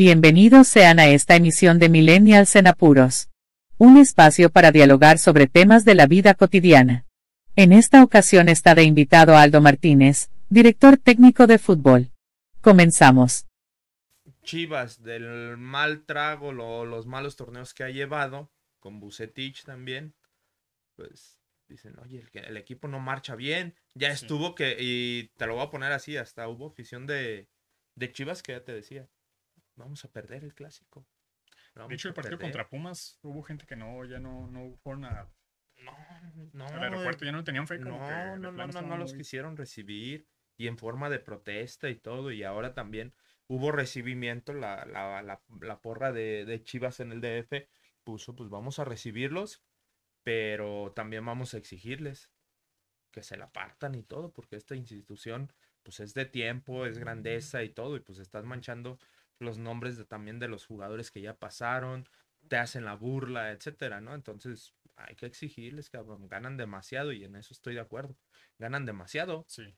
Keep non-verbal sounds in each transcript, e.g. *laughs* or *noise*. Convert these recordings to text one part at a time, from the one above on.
Bienvenidos sean a esta emisión de Millennials en Apuros. Un espacio para dialogar sobre temas de la vida cotidiana. En esta ocasión está de invitado Aldo Martínez, director técnico de fútbol. Comenzamos. Chivas, del mal trago, lo- los malos torneos que ha llevado, con Bucetich también, pues dicen, oye, el, que- el equipo no marcha bien. Ya Sí. estuvo que, y te lo voy a poner así, hasta hubo afición de, de Chivas que ya te decía, vamos a perder el clásico. De hecho, el partido perder". contra Pumas hubo gente que no, ya no, no fueron a- No, no, al aeropuerto, ya no tenían fe. como No, que no, no, no, no los muy- quisieron recibir y en forma de protesta y todo. Y ahora también hubo recibimiento, la, la, la, la porra de, de Chivas en el DF puso, pues vamos a recibirlos, pero también vamos a exigirles que se la partan y todo, porque esta institución pues es de tiempo, es grandeza y todo, y pues estás manchando los nombres de, también de los jugadores que ya pasaron, te hacen la burla, etcétera, ¿no? Entonces hay que exigirles, cabrón, ganan demasiado y en eso estoy de acuerdo. Ganan demasiado Sí.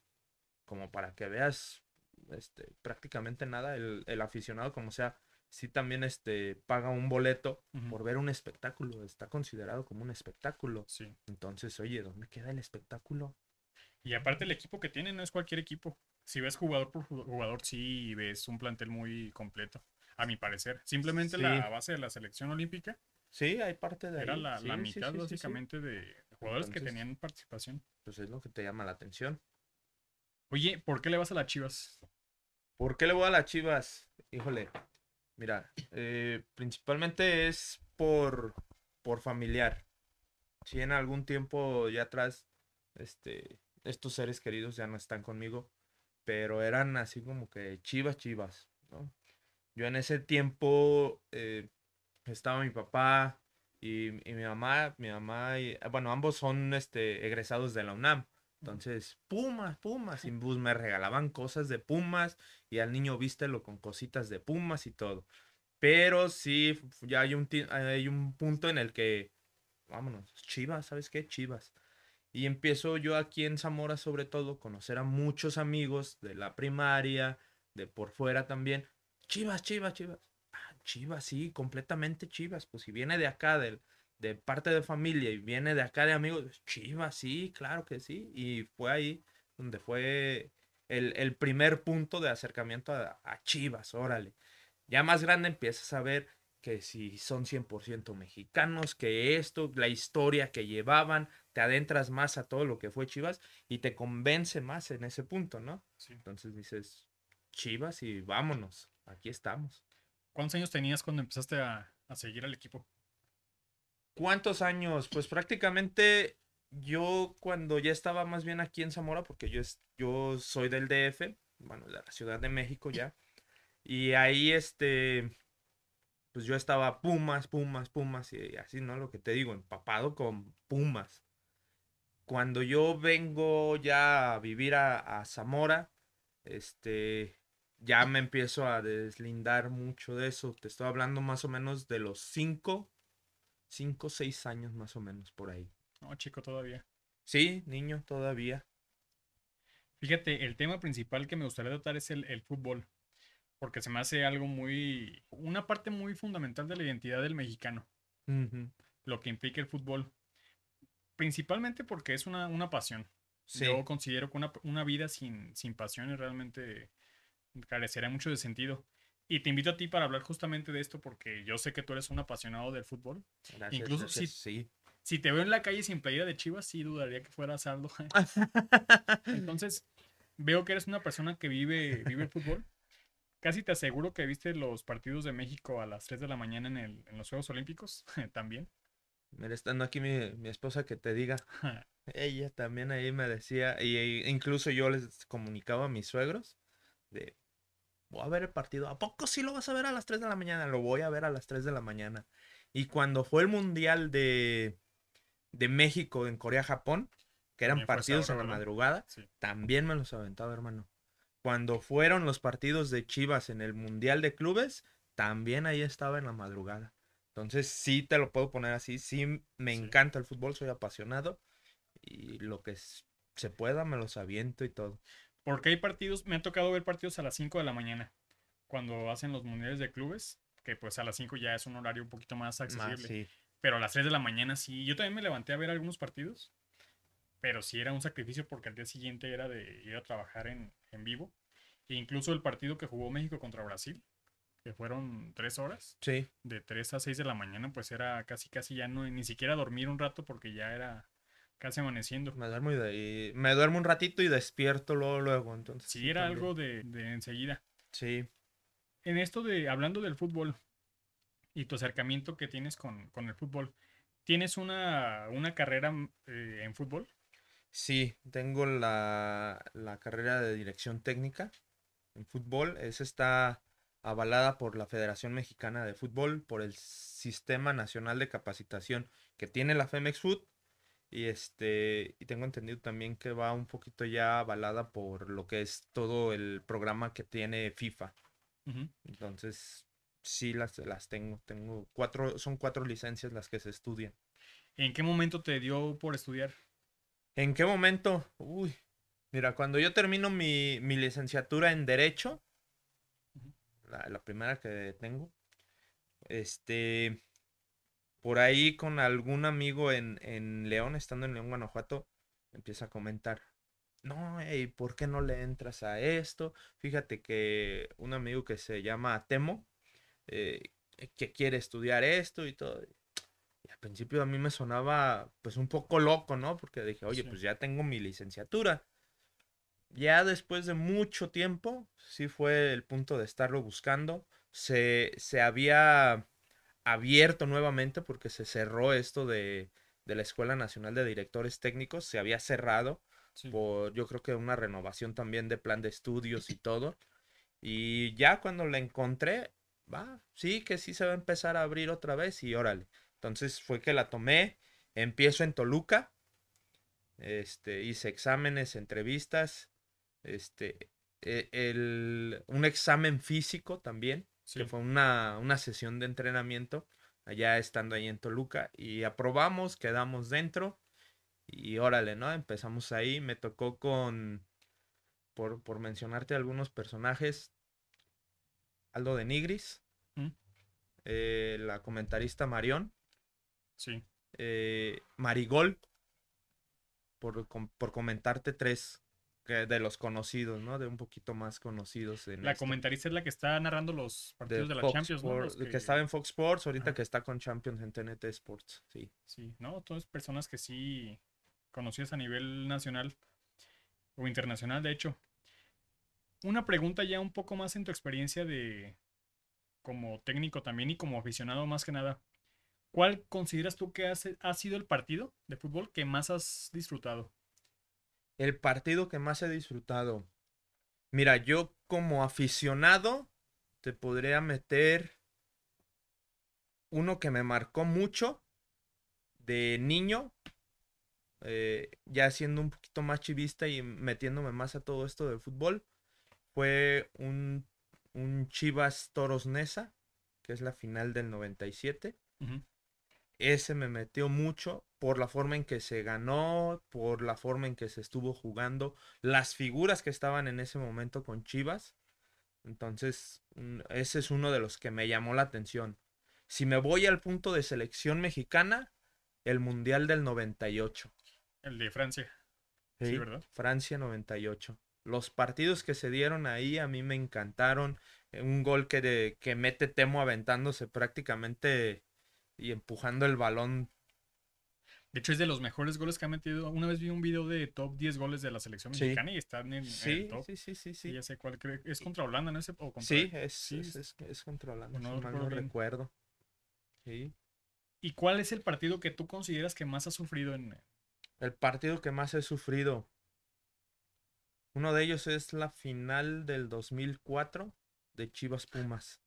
como para que veas este, prácticamente nada. El, el aficionado, como sea, sí también este, paga un boleto por ver un espectáculo. Está considerado como un espectáculo. Sí. Entonces, oye, ¿dónde queda el espectáculo? Y aparte el equipo que tienen no es cualquier equipo. Si ves jugador por ju- jugador, sí ves un plantel muy completo, a mi parecer. Simplemente Sí. la base de la selección olímpica Sí, hay parte de era ahí. la, Sí, la mitad sí, básicamente de jugadores que tenían participación. Pues es lo que te llama la atención. Oye, ¿por qué le vas a las Chivas? ¿Por qué le voy a las Chivas? Híjole, mira, eh, principalmente es por, por familiar. Si en algún tiempo ya atrás, este, estos seres queridos ya no están conmigo, pero eran así como que Chivas, Chivas, ¿no? Yo en ese tiempo eh, estaba mi papá y, y mi mamá, mi mamá, y, bueno, ambos son este, egresados de la UNAM. Entonces, Pumas, Pumas, y pues me regalaban cosas de Pumas y al niño vístelo con cositas de Pumas y todo. Pero sí, ya hay un, hay un punto en el que, vámonos, Chivas, ¿sabes qué? Chivas. Y empiezo yo aquí en Zamora, sobre todo, conocer a muchos amigos de la primaria, de por fuera también. Chivas, Chivas, Chivas. Ah, Chivas, sí, completamente Chivas. Pues si viene de acá, del, de parte de familia y viene de acá de amigos, Chivas, sí, claro que sí. Y fue ahí donde fue el, el primer punto de acercamiento a, a Chivas, órale. Ya más grande empiezas a ver que si son 100% mexicanos, que esto, la historia que llevaban, te adentras más a todo lo que fue Chivas y te convence más en ese punto, ¿no? Sí. Entonces dices, Chivas y vámonos, aquí estamos. ¿Cuántos años tenías cuando empezaste a, a seguir al equipo? ¿Cuántos años? Pues prácticamente yo cuando ya estaba más bien aquí en Zamora, porque yo, es- yo soy del DF, bueno, de la Ciudad de México ya, y ahí este, pues yo estaba Pumas, Pumas, Pumas, y así, ¿no? Lo que te digo, empapado con Pumas. Cuando yo vengo ya a vivir a, a Zamora, este, ya me empiezo a deslindar mucho de eso. Te estoy hablando más o menos de los cinco, cinco, seis años más o menos por ahí. No, chico, todavía. Sí, niño, todavía. Fíjate, el tema principal que me gustaría tratar es el, el fútbol, porque se me hace algo muy, una parte muy fundamental de la identidad del mexicano, lo que implica el fútbol, principalmente porque es una, una pasión. Sí, Yo considero que una, una vida sin, sin pasiones realmente carecería mucho de sentido. Y te invito a ti para hablar justamente de esto porque yo sé que tú eres un apasionado del fútbol. gracias, incluso gracias, si- sí. Si te veo en la calle sin playera de Chivas, sí dudaría que fueras Aldo. *laughs* Entonces, veo que eres una persona que vive, vive el fútbol. Casi te aseguro que viste los partidos de México a las 3 de la mañana en, el- en los Juegos Olímpicos *laughs* también. Mira, estando aquí mi, mi esposa que te diga, ella también ahí me decía, y e incluso yo les comunicaba a mis suegros de, voy a ver el partido, ¿a poco sí lo vas a ver a las 3 de la mañana? Lo voy a ver a las 3 de la mañana. Y cuando fue el Mundial de, de México en Corea-Japón, que eran partidos en la madrugada, Sí. también me los aventaba, hermano. Cuando fueron los partidos de Chivas en el Mundial de Clubes, también ahí estaba en la madrugada. Entonces sí te lo puedo poner así, sí me Sí. encanta el fútbol, soy apasionado y lo que se pueda me los aviento y todo. Porque hay partidos, me ha tocado ver partidos a las 5 de la mañana. cuando hacen los mundiales de clubes, que pues a las 5 ya es un horario un poquito más accesible. Más, sí. Pero a las 3 de la mañana sí. Yo también me levanté a ver algunos partidos. Pero sí era un sacrificio porque al día siguiente era de ir a trabajar en, en vivo. Incluso el partido que jugó México contra Brasil, que fueron 3 horas, Sí. de 3 a 6 de la mañana, pues era casi, casi ya no, ni siquiera dormir un rato porque ya era casi amaneciendo. Me duermo, y de- y me duermo un ratito y despierto luego, luego. Entonces, Sí, era también. algo de, de enseguida. Sí. En esto de, hablando del fútbol y tu acercamiento que tienes con, con el fútbol, ¿tienes una, una carrera mm, eh, en fútbol? Sí, tengo la, la carrera de dirección técnica en fútbol. Esa está avalada por la Federación Mexicana de Fútbol, por el Sistema Nacional de Capacitación que tiene la Femex Food. Y este, y tengo entendido también que va un poquito ya avalada por lo que es todo el programa que tiene FIFA. Entonces, sí las, las tengo. Tengo cuatro, son cuatro licencias las que se estudian. ¿En qué momento te dio por estudiar? ¿En qué momento? Uy, mira, cuando yo termino mi, mi licenciatura en Derecho, la, la primera que tengo, este, por ahí con algún amigo en, en León, estando en León, Guanajuato, empieza a comentar, no, ey, ¿por qué no le entras a esto? Fíjate que un amigo que se llama Temo, eh, que quiere estudiar esto y todo. Y al principio a mí me sonaba pues un poco loco, ¿no? Porque dije, oye, Sí. pues ya tengo mi licenciatura. Ya después de mucho tiempo, sí fue el punto de estarlo buscando. Se, se había abierto nuevamente porque se cerró esto de, de la Escuela Nacional de Directores Técnicos, se había cerrado Sí. por yo creo que una renovación también de plan de estudios y todo. Y ya cuando la encontré, va, sí, que sí se va a empezar a abrir otra vez y órale. Entonces fue que la tomé, empiezo en Toluca, este, hice exámenes, entrevistas, este, e- el, un examen físico también, Sí. que fue una, una sesión de entrenamiento, allá estando ahí en Toluca, y aprobamos, quedamos dentro, y órale, ¿no? Empezamos ahí, me tocó con, por, por mencionarte algunos personajes, Aldo de Nigris, Mm. eh, la comentarista Marión, Sí. eh, Marigol, por, por comentarte tres que- de los conocidos, ¿no? De un poquito más conocidos. En La comentarista es la que está narrando los partidos de, la Fox Champions, ¿no? Los que... estaba en Fox Sports, ahorita que está con Champions en TNT Sports, sí. Sí, ¿no? Todas personas que sí conocidas a nivel nacional o internacional, de hecho. Una pregunta ya un poco más en tu experiencia de como técnico también y como aficionado más que nada. ¿Cuál consideras tú que has- ha sido el partido de fútbol que más has disfrutado? El partido que más he disfrutado. Mira, yo como aficionado te podría meter uno que me marcó mucho de niño, eh, ya siendo un poquito más chivista y metiéndome más a todo esto del fútbol, fue un, un Chivas Toros Nesa, que es la final del 97 Ujú, ese me metió mucho por la forma en que se ganó, por la forma en que se estuvo jugando, las figuras que estaban en ese momento con Chivas. Entonces, ese es uno de los que me llamó la atención. Si me voy al punto de selección mexicana, el Mundial del 98. El de Francia. Sí, ¿sí? ¿verdad? Francia 98. Los partidos que se dieron ahí a mí me encantaron. Eh, Un gol que, de- que mete Temo aventándose prácticamente y empujando el balón De hecho, es de los mejores goles que ha metido. Una vez vi un video de top 10 goles de la selección Sí. mexicana y están en, en el top. sí, sí, sí, ya sé cuál. ¿Es contra Holanda, no? Ese, o contra- Sí, es, sí, es, es, es contra Holanda, no no recuerdo. Sí. ¿Y cuál es el partido que tú consideras que más has sufrido en... El partido que más he sufrido. Uno de ellos es la final del 2004 de Chivas Pumas.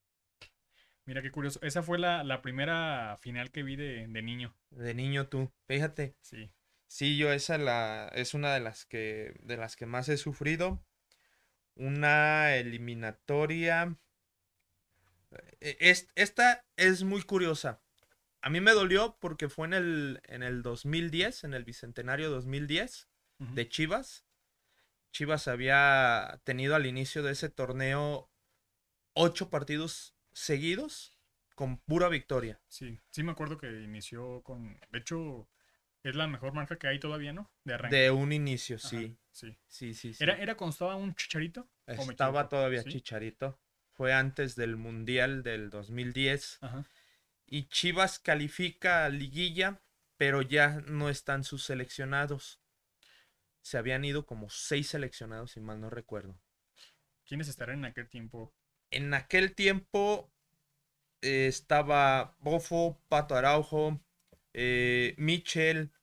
Mira qué curioso. Esa fue la, la primera final que vi de, de niño. De niño tú. Fíjate. Sí. Sí, yo esa la es una de las que de las que más he sufrido. Una eliminatoria. e- es- esta es muy curiosa. A mí me dolió porque fue en el, en el 2010, en el Bicentenario 2010 Ujú. de Chivas. Chivas había tenido al inicio de ese torneo ocho partidos seguidos con pura victoria. Sí, sí me acuerdo que inició con. De hecho, es la mejor marca que hay todavía, ¿no? De arranque. De un inicio, sí. sí. Sí, sí, sí. ¿Era, ¿Era cuando estaba un chicharito? Estaba todavía chicharito. Fue antes del Mundial del 2010. Ajá. Y Chivas califica a liguilla, pero ya no están sus seleccionados. Se habían ido como seis seleccionados, si mal no recuerdo. ¿Quiénes estarán en aquel tiempo? En aquel tiempo eh, estaba Bofo, Pato Araujo, eh, Michel,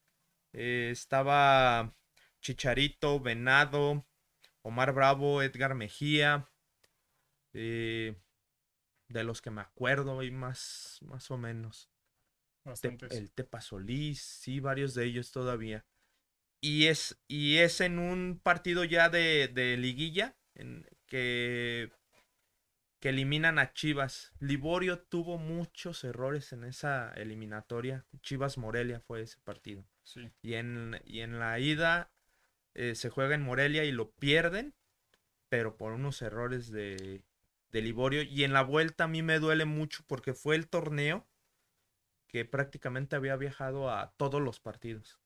eh, estaba Chicharito, Venado, Omar Bravo, Edgar Mejía, de los que me acuerdo y más, más o menos. el Tepa Solís, sí, varios de ellos todavía. Y es, y es en un partido ya de, de liguilla en que que eliminan a Chivas. Liborio tuvo muchos errores en esa eliminatoria. Chivas Morelia fue ese partido. Sí. Y, en, y en la ida eh, se juega en Morelia y lo pierden, pero por unos errores de, de Liborio. Y en la vuelta a mí me duele mucho porque fue el torneo que prácticamente había viajado a todos los partidos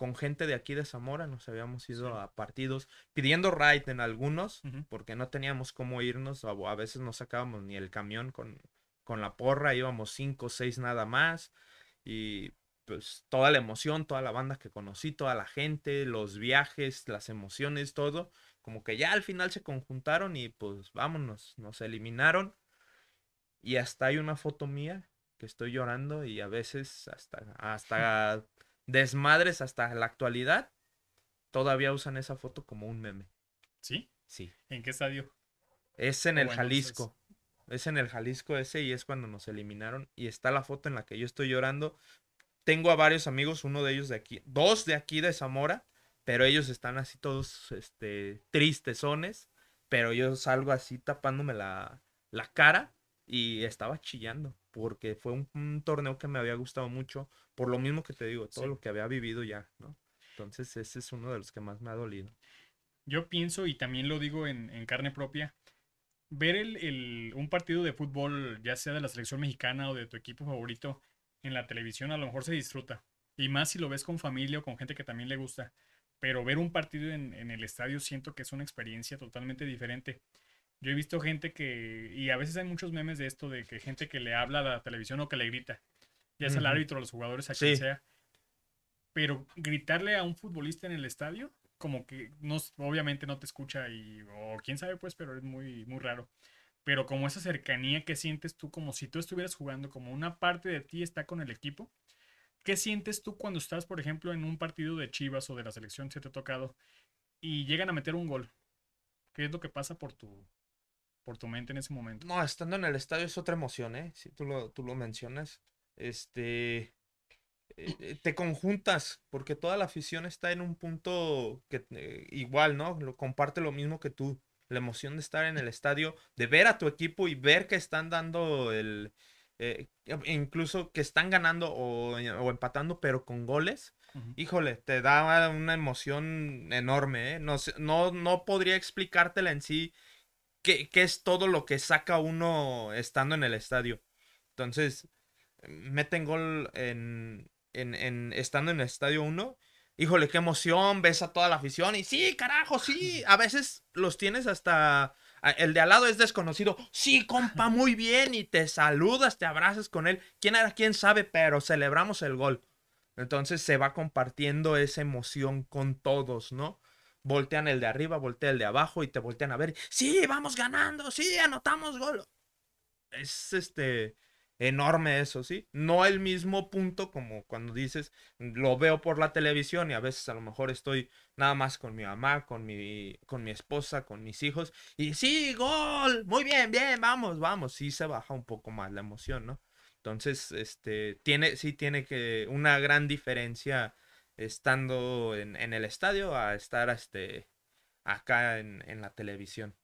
con gente de aquí de Zamora, nos habíamos ido a partidos pidiendo ride en algunos, porque no teníamos cómo irnos, a, veces no sacábamos ni el camión con, con la porra, íbamos cinco o seis nada más, y pues toda la emoción, toda la banda que conocí, toda la gente, los viajes, las emociones, todo, como que ya al final se conjuntaron y pues vámonos, nos eliminaron. Y hasta hay una foto mía que estoy llorando y a veces hasta, *laughs* hasta desmadres hasta la actualidad, todavía usan esa foto como un meme. ¿Sí? Sí. ¿En qué estadio? Es en el Jalisco. Es en el Jalisco ese y es cuando nos eliminaron. Y está la foto en la que yo estoy llorando. Tengo a varios amigos, uno de ellos de aquí, dos de aquí de Zamora, pero ellos están así todos este, tristezones. Pero yo salgo así tapándome la, la cara y estaba chillando porque fue un, torneo que me había gustado mucho, por lo mismo que te digo, todo lo que había vivido ya, ¿no? Entonces ese es uno de los que más me ha dolido. Yo pienso, y también lo digo en, carne propia, ver el, un partido de fútbol, ya sea de la selección mexicana o de tu equipo favorito, en la televisión a lo mejor se disfruta. Y más si lo ves con familia o con gente que también le gusta. Pero ver un partido en, en el estadio siento que es una experiencia totalmente diferente. Yo he visto gente que, y a veces hay muchos memes de esto, de que gente que le habla a la televisión o que le grita, ya sea el árbitro, a los jugadores, a quien sea. Pero gritarle a un futbolista en el estadio, como que no, obviamente no te escucha y, o quién sabe pues, pero es muy, muy raro. Pero como esa cercanía que sientes tú, como si tú estuvieras jugando, como una parte de ti está con el equipo. ¿Qué sientes tú cuando estás, por ejemplo, en un partido de Chivas o de la selección, si te ha tocado, y llegan a meter un gol? ¿Qué es lo que pasa por tu, por tu mente en ese momento. No, estando en el estadio es otra emoción, ¿eh? Si tú lo, tú lo mencionas. Este. Eh, eh, te conjuntas, porque toda la afición está en un punto que eh, igual, ¿no? Lo, comparte lo mismo que tú. La emoción de estar en el estadio, de ver a tu equipo y ver que están dando el. incluso que están ganando o, empatando, pero con goles. Híjole, te da una emoción enorme, ¿eh? No, no, no podría explicártela en sí qué, es todo lo que saca uno estando en el estadio. Entonces, meten gol en, en, estando en el estadio 1. Híjole, qué emoción, ves a toda la afición y sí, carajo, sí. A veces los tienes hasta... El de al lado es desconocido. Sí, compa, muy bien. Y te saludas, te abrazas con él. ¿Quién era? ¿Quién sabe? Pero celebramos el gol. Entonces se va compartiendo esa emoción con todos, ¿no? Voltean el de arriba, voltea el de abajo y te voltean a ver. Sí, vamos ganando, sí, anotamos gol. Es este enorme eso, ¿sí? No el mismo punto como cuando dices, lo veo por la televisión y a veces a lo mejor estoy nada más con mi mamá, con mi, con mi esposa, con mis hijos y sí, gol, muy bien, bien, vamos, vamos, sí se baja un poco más la emoción, ¿no? Entonces, este, tiene, sí tiene que una gran diferencia estando en, el estadio a estar este, acá en, la televisión.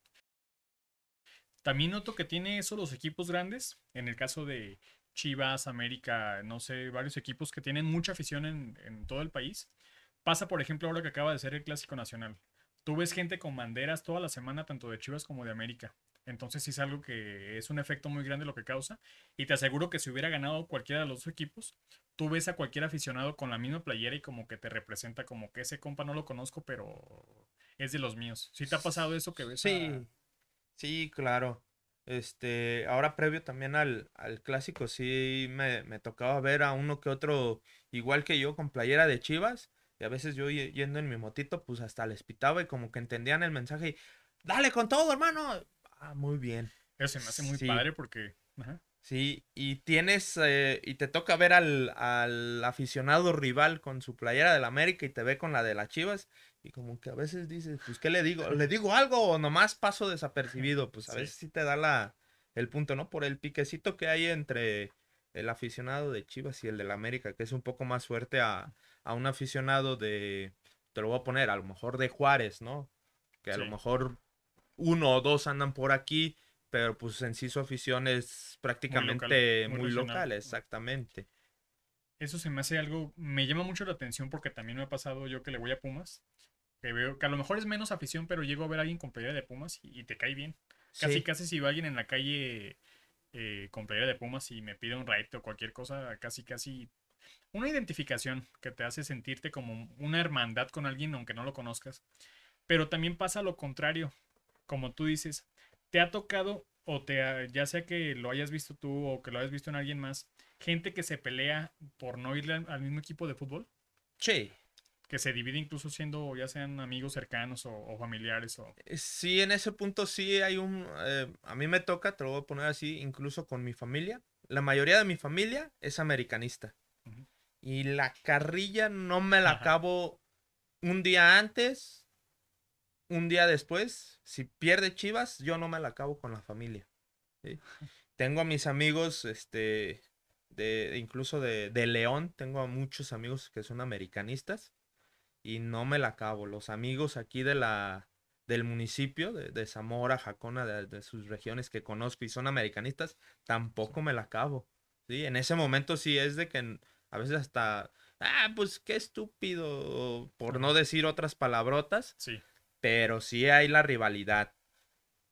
También noto que tiene eso los equipos grandes. En el caso de Chivas, América, no sé, varios equipos que tienen mucha afición en, en todo el país. Pasa, por ejemplo, ahora que acaba de ser el Clásico Nacional. Tú ves gente con banderas toda la semana, tanto de Chivas como de América. Entonces sí es algo que es un efecto muy grande lo que causa. Y te aseguro que si hubiera ganado cualquiera de los dos equipos, tú ves a cualquier aficionado con la misma playera y como que te representa como que ese compa no lo conozco, pero es de los míos. ¿Sí te ha pasado eso que ves? Sí, sí, claro. Este, ahora previo también al, al clásico, sí me, me tocaba ver a uno que otro, igual que yo, con playera de Chivas. Y a veces yo ye- yendo en mi motito, pues hasta les pitaba y como que entendían el mensaje y, dale con todo, hermano. Ah, muy bien. Eso se me hace muy Sí. padre porque... ajá. Sí, y tienes, eh, y te toca ver al, al aficionado rival con su playera del América y te ve con la de las Chivas, y como que a veces dices, pues, ¿qué le digo? ¿Le digo algo o nomás paso desapercibido? Pues a Sí. veces sí te da la, el punto, ¿no? Por el piquecito que hay entre el aficionado de Chivas y el del América, que es un poco más fuerte a, a un aficionado de, te lo voy a poner, a lo mejor de Juárez, ¿no? Que a lo mejor uno o dos andan por aquí, pero pues en sí su afición es prácticamente muy muy local, exactamente. Eso se me hace algo, me llama mucho la atención porque también me ha pasado yo que le voy a Pumas, que veo que a lo mejor es menos afición, pero llego a ver a alguien con playera de Pumas y, y te cae bien. Casi, Sí, casi si va alguien en la calle eh, con playera de Pumas y me pide un ride o cualquier cosa, casi, casi una identificación que te hace sentirte como una hermandad con alguien aunque no lo conozcas. Pero también pasa lo contrario, como tú dices, te ha tocado o te ha- ya sea que lo hayas visto tú o que lo hayas visto en alguien más, gente que se pelea por no irle al, al mismo equipo de fútbol, sí. que se divide incluso siendo ya sean amigos cercanos o, o familiares o Eh, Sí, en ese punto sí hay un... eh, a mí me toca, te lo voy a poner así, incluso con mi familia. La mayoría de mi familia es americanista. Y la carrilla no me la Ajá. acabo un día antes, un día después. Si pierde Chivas, yo no me la acabo con la familia. ¿sí? *laughs* Tengo a mis amigos, este, de, incluso de, de León, tengo a muchos amigos que son americanistas y no me la acabo. Los amigos aquí de la, del municipio, de, de Zamora, Jacona, de, de sus regiones que conozco y son americanistas, tampoco me la acabo. ¿sí? En ese momento sí es de que a veces hasta, ah, pues qué estúpido, por no decir otras palabrotas, sí. Pero sí hay la rivalidad.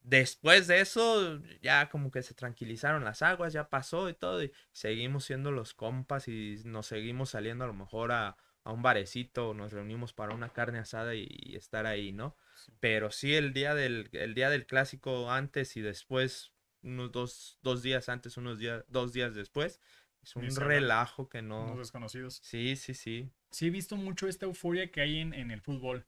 Después de eso, ya como que se tranquilizaron las aguas, ya pasó y todo, y seguimos siendo los compas y nos seguimos saliendo a lo mejor a, a un barecito, nos reunimos para una carne asada y, y estar ahí, ¿no? Sí. Pero sí el día del, el día del clásico antes y después, unos dos, dos días antes, unos días, dos días después, es un relajo que unos no. desconocidos. Sí, sí, sí. Sí he visto mucho esta euforia que hay en, en el fútbol.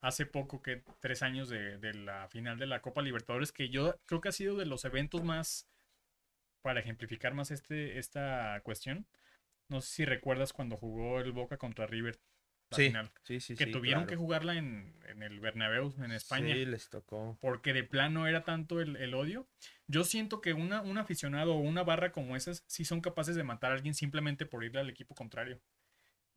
Hace poco, que tres años de, de la final de la Copa Libertadores, que yo creo que ha sido de los eventos más, para ejemplificar más este, esta cuestión. No sé si recuerdas cuando jugó el Boca contra River, la Sí, final. sí, sí, que sí, tuvieron que jugarla en, en el Bernabéu, en España. Sí, les tocó. porque de plano era tanto el, el odio. Yo siento que una, un aficionado o una barra como esas sí son capaces de matar a alguien simplemente por irle al equipo contrario.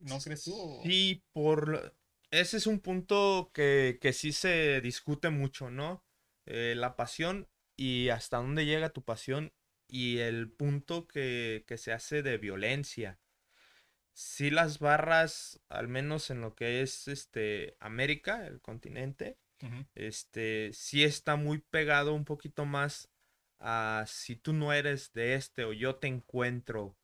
¿No crees tú? o- Sí, por... Ese es un punto que, que sí se discute mucho, ¿no? Eh, la pasión y hasta dónde llega tu pasión y el punto que, que se hace de violencia. Sí, las barras, al menos en lo que es este América, el continente, este, sí está muy pegado un poquito más a si tú no eres de este o yo te encuentro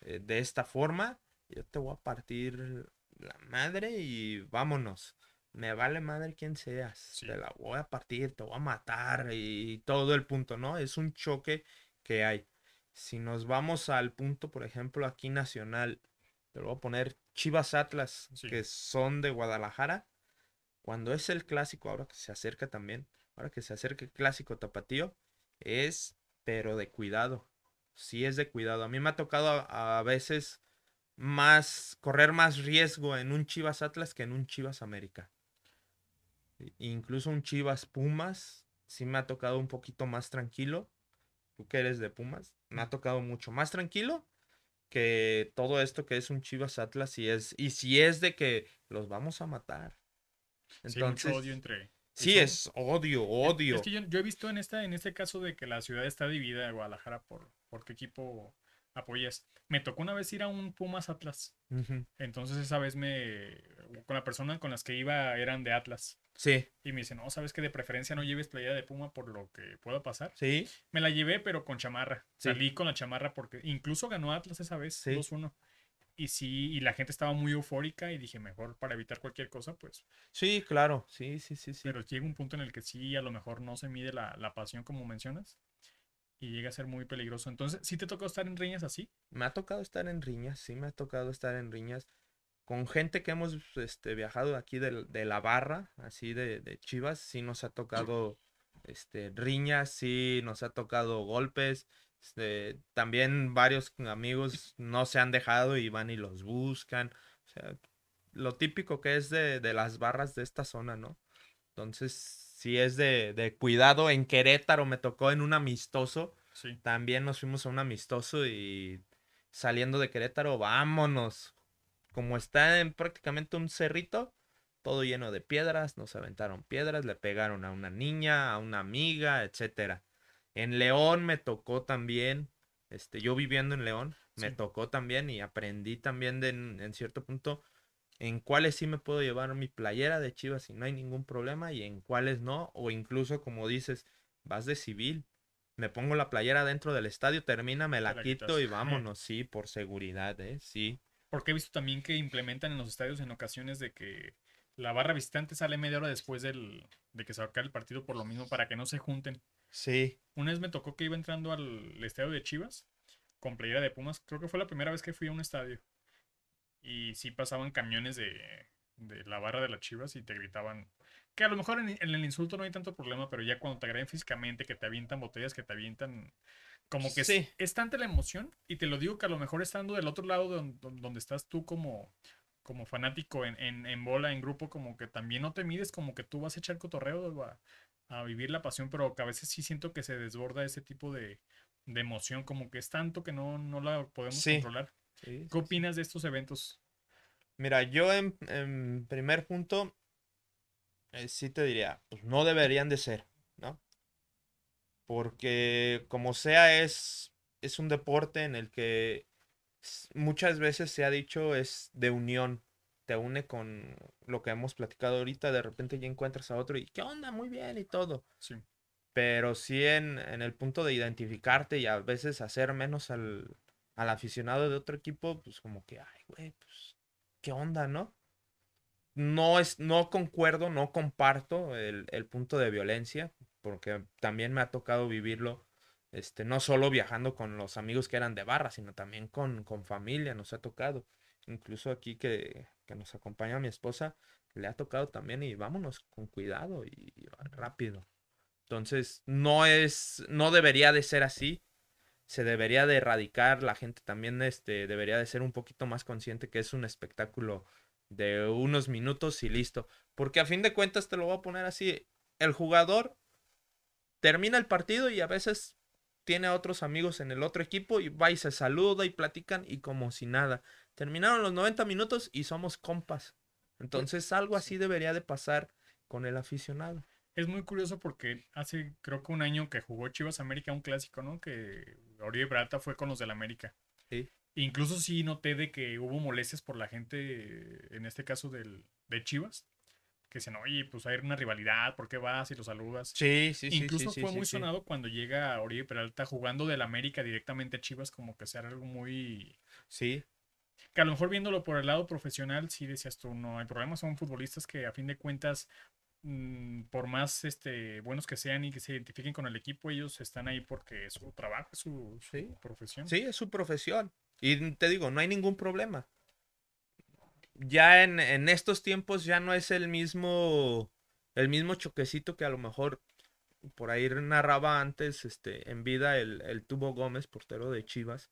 eh, de esta forma, yo te voy a partir la madre y vámonos. Me vale madre quién seas. Sí. Te la voy a partir, te voy a matar y todo el punto, ¿no? Es un choque que hay. Si nos vamos al punto, por ejemplo, aquí nacional, te lo voy a poner Chivas Atlas, Sí. que son de Guadalajara. Cuando es el clásico, ahora que se acerca también, ahora que se acerca el clásico tapatío, es pero de cuidado. Sí es de cuidado. A mí me ha tocado a, a veces más correr más riesgo en un Chivas Atlas que en un Chivas América. Incluso un Chivas Pumas sí me ha tocado un poquito más tranquilo. Tú que eres de Pumas, me ha tocado mucho más tranquilo que todo esto que es un Chivas Atlas y es y si es de que los vamos a matar. Sí, mucho Entonces, odio entre. sí es odio, odio. Es que yo, yo he visto en esta, en este caso de que la ciudad está dividida de Guadalajara por, por qué equipo apoyas. Me tocó una vez ir a un Pumas Atlas. Ujú. Entonces esa vez me. Con la persona con las que iba eran de Atlas. Sí. Y me dice, no, sabes que de preferencia no lleves playera de Puma por lo que pueda pasar. Sí. Me la llevé, pero con chamarra. Sí. Salí con la chamarra porque incluso ganó Atlas esa vez, Sí. 2-1. Y sí, y la gente estaba muy eufórica y dije, mejor para evitar cualquier cosa, pues. Sí, claro. Sí, sí, sí, sí. Pero llega un punto en el que sí, a lo mejor no se mide la, la pasión como mencionas. Y llega a ser muy peligroso. Entonces, ¿sí te tocó estar en riñas así? Me ha tocado estar en riñas, sí me ha tocado estar en riñas con gente que hemos este, viajado aquí del- de, la barra, así de, de Chivas, sí nos ha tocado este, riñas, sí nos ha tocado golpes. este, también varios amigos no se han dejado y van y los buscan. Lo típico que es de, de las barras de esta zona, ¿no? Entonces, sí es de, de cuidado. En Querétaro me tocó en un amistoso. Sí. También nos fuimos a un amistoso y saliendo de Querétaro, vámonos. Como está en prácticamente un cerrito, todo lleno de piedras, nos aventaron piedras, le pegaron a una niña, a una amiga, etcétera. En León me tocó también, este, yo viviendo en León, me tocó también y aprendí también de, en, en cierto punto en cuáles sí me puedo llevar mi playera de Chivas y no hay ningún problema y en cuáles no, o incluso como dices, vas de civil, me pongo la playera dentro del estadio, termina, me la, la quito quitas. y *laughs* vámonos, sí, por seguridad, ¿eh? Sí. Porque he visto también que implementan en los estadios en ocasiones de que la barra visitante sale media hora después del, de que se acabe el partido por lo mismo para que no se junten. Sí, Una vez me tocó que iba entrando al estadio de Chivas con playera de Pumas. Creo que fue la primera vez que fui a un estadio. Y sí pasaban camiones de, de la barra de las Chivas y te gritaban. Que a lo mejor en, en el insulto no hay tanto problema, pero ya cuando te agreden físicamente, que te avientan botellas, que te avientan. Como que es- Sí. es, tanta la emoción. Y te lo digo que a lo mejor estando del otro lado don- don- donde, estás tú como, como fanático en, en, en bola, en grupo, como que también no te mides, como que tú vas a echar cotorreo a, a vivir la pasión, pero que a veces sí siento que se desborda ese tipo de, de emoción, como que es tanto que no, no la podemos Sí. controlar. Sí, ¿Qué opinas de estos eventos? Mira, yo en, en primer punto, eh, sí te diría, pues no deberían de ser, ¿no? Porque como sea es, es un deporte en el que muchas veces se ha dicho es de unión, te une con lo que hemos platicado ahorita, de repente ya encuentras a otro y ¿qué onda? Muy bien y todo. Sí. Pero sí en, en el punto de identificarte y a veces hacer menos al, al aficionado de otro equipo, pues como que, ay, güey, pues, ¿qué onda, no? No es, no concuerdo, no comparto el, el punto de violencia, porque también me ha tocado vivirlo, este, no solo viajando con los amigos que eran de barra, sino también con, con familia, nos ha tocado. Incluso aquí que, que nos acompaña mi esposa, le ha tocado también y vámonos con cuidado y, y rápido. Entonces, no es, no debería de ser así. Se debería de erradicar. La gente también este, debería de ser un poquito más consciente que es un espectáculo de unos minutos y listo. Porque a fin de cuentas te lo voy a poner así. El jugador termina el partido y a veces tiene a otros amigos en el otro equipo y va y se saluda y platican y como si nada. Terminaron los 90 minutos y somos compas. Entonces algo así debería de pasar con el aficionado. Es muy curioso porque hace creo que un año que jugó Chivas América un clásico, ¿no? Que Oribe Peralta fue con los del América. Sí. Incluso sí noté de que hubo molestias por la gente, en este caso del, de Chivas, que decían, oye, pues hay una rivalidad, ¿por qué vas y lo saludas? Sí, sí, sí. Incluso sí, sí, fue sí, muy sonado cuando llega Oribe Peralta jugando del América directamente a Chivas, como que sea algo muy... Sí, Que a lo mejor viéndolo por el lado profesional, sí decías tú, no hay problema, son futbolistas que a fin de cuentas, por más este, buenos que sean y que se identifiquen con el equipo, ellos están ahí porque es su trabajo, es su, su Sí. profesión. sí, es su profesión. Y te digo, no hay ningún problema. Ya en, en estos tiempos ya no es el mismo, el mismo choquecito que a lo mejor por ahí narraba antes este, en vida el, el Tubo Gómez, portero de Chivas.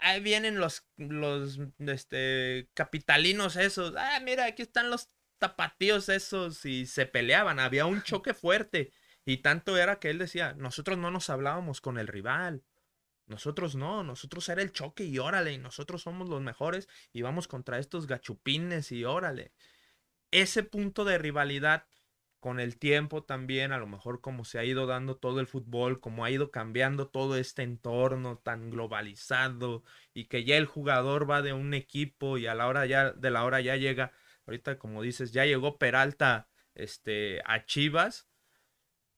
Ahí vienen los, los este, capitalinos esos. Ah, mira, aquí están los tapatíos esos y se peleaban. Había un choque fuerte. Y tanto era que él decía, nosotros no nos hablábamos con el rival. Nosotros no, nosotros era el choque y órale, y nosotros somos los mejores y vamos contra estos gachupines y órale. Ese punto de rivalidad con el tiempo también, a lo mejor como se ha ido dando todo el fútbol, como ha ido cambiando todo este entorno tan globalizado y que ya el jugador va de un equipo y a la hora ya de la hora ya llega, ahorita como dices, ya llegó Peralta este, a Chivas,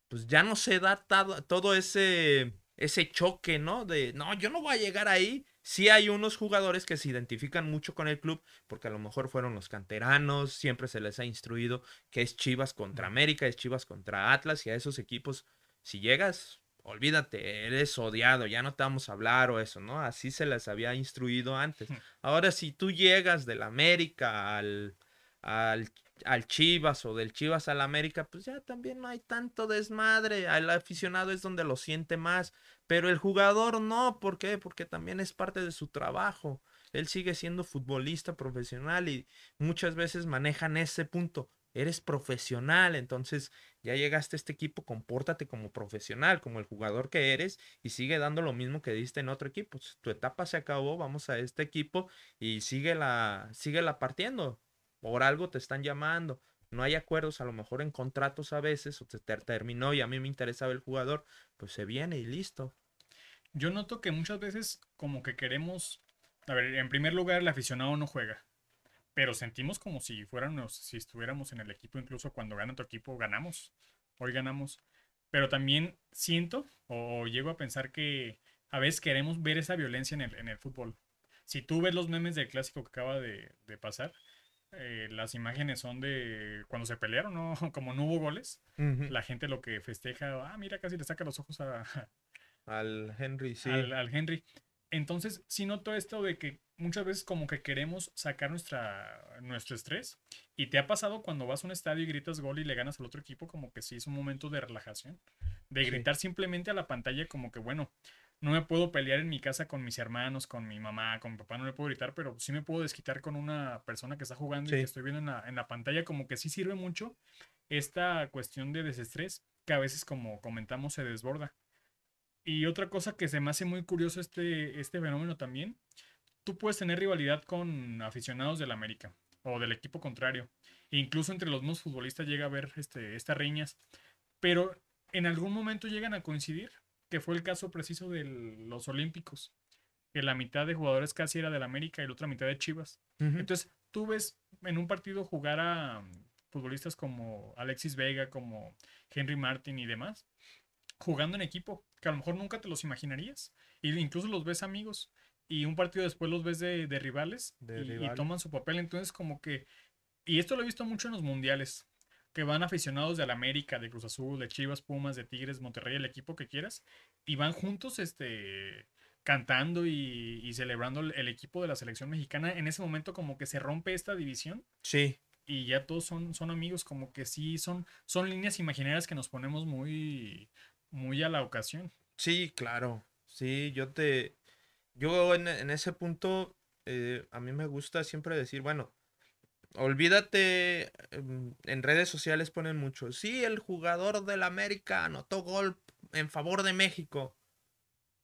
pues ya no se da todo ese, ese choque, ¿no? De, no, yo no voy a llegar ahí. Sí hay unos jugadores que se identifican mucho con el club, porque a lo mejor fueron los canteranos, siempre se les ha instruido que es Chivas contra América, es Chivas contra Atlas, y a esos equipos, si llegas, olvídate, eres odiado, ya no te vamos a hablar o eso, ¿no? Así se les había instruido antes. Ahora, si tú llegas del América al, al, al, Chivas o del Chivas al América, pues ya también no hay tanto desmadre. El aficionado es donde lo siente más, pero el jugador no, ¿por qué? Porque también es parte de su trabajo. Él sigue siendo futbolista profesional y muchas veces manejan ese punto eres profesional, entonces ya llegaste a este equipo, compórtate como profesional, como el jugador que eres y sigue dando lo mismo que diste en otro equipo. Tu etapa se acabó, vamos a este equipo y sigue la, sigue la partiendo. Por algo te están llamando. No hay acuerdos, a lo mejor en contratos a veces, o te terminó y a mí me interesaba el jugador, pues se viene y listo. Yo noto que muchas veces como que queremos, a ver, en primer lugar el aficionado no juega pero sentimos como si fuéramos, si estuviéramos en el equipo, incluso cuando gana tu equipo, ganamos. Hoy ganamos. Pero también siento o llego a pensar que a veces queremos ver esa violencia en el, en el fútbol. Si tú ves los memes del clásico que acaba de, pasar, eh, las imágenes son de cuando se pelearon, ¿no? *laughs* Como no hubo goles, la gente lo que festeja, ah, mira, casi le saca los ojos a, al Henry, *laughs* sí. Al, al Henry. Entonces, sí noto esto de que muchas veces como que queremos sacar nuestra, nuestro estrés. Y te ha pasado cuando vas a un estadio y gritas gol y le ganas al otro equipo, como que sí es un momento de relajación. De gritar simplemente a la pantalla como que, bueno, no me puedo pelear en mi casa con mis hermanos, con mi mamá, con mi papá, no me puedo gritar, pero sí me puedo desquitar con una persona que está jugando y que estoy viendo en la, en la pantalla, como que sí sirve mucho esta cuestión de desestrés que a veces, como comentamos, se desborda. Y otra cosa que se me hace muy curioso este, este fenómeno también, tú puedes tener rivalidad con aficionados del América o del equipo contrario. incluso entre los mismos futbolistas llega a haber este, estas riñas. Pero en algún momento llegan a coincidir, que fue el caso preciso de los Olímpicos, que la mitad de jugadores casi era del América y la otra mitad de Chivas. Entonces, tú ves en un partido jugar a futbolistas como Alexis Vega, como Henry Martin y demás, jugando en equipo, que a lo mejor nunca te los imaginarías. Y incluso los ves amigos. Y un partido después los ves de, rivales, y, toman su papel. Entonces, como que. Y esto lo he visto mucho en los mundiales. Que van aficionados de la América, de Cruz Azul, de Chivas, Pumas, de Tigres, Monterrey, el equipo que quieras. Y van juntos, este cantando y, y celebrando el, equipo de la selección mexicana. En ese momento como que se rompe esta división. Sí. Y ya todos son, son amigos, como que sí, son, son líneas imaginarias que nos ponemos muy, muy a la ocasión. Sí, claro. Sí, yo te. Yo en, ese punto, eh, a mí me gusta siempre decir, bueno, olvídate, em, en redes sociales ponen mucho, sí, el jugador del América anotó gol en favor de México.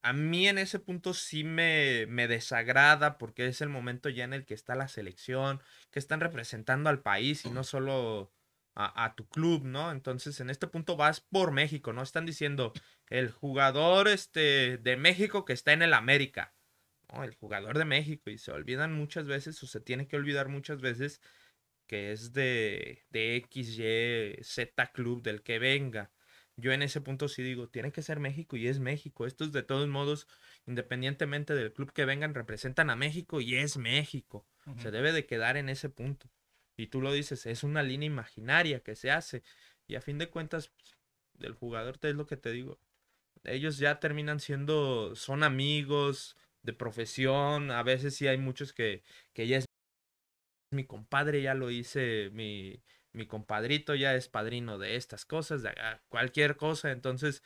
A mí en ese punto sí me, me desagrada porque es el momento ya en el que está la selección, que están representando al país y no solo a, tu club, ¿no? Entonces, en este punto vas por México, ¿no? Están diciendo el jugador este, de México que está en el América, ¿no? El jugador de México, y se olvidan muchas veces, o se tiene que olvidar muchas veces, que es de, de X, Y, Z club, del que venga. Yo en ese punto sí digo, tiene que ser México y es México. Estos de todos modos, independientemente del club que vengan, representan a México y es México. Se debe de quedar en ese punto. Y tú lo dices, es una línea imaginaria que se hace. Y a fin de cuentas, del jugador, te es lo que te digo. Ellos ya terminan siendo, son amigos de profesión. A veces sí hay muchos que, que ya es mi compadre, ya lo hice, mi, mi compadrito ya es padrino de estas cosas, de cualquier cosa. Entonces,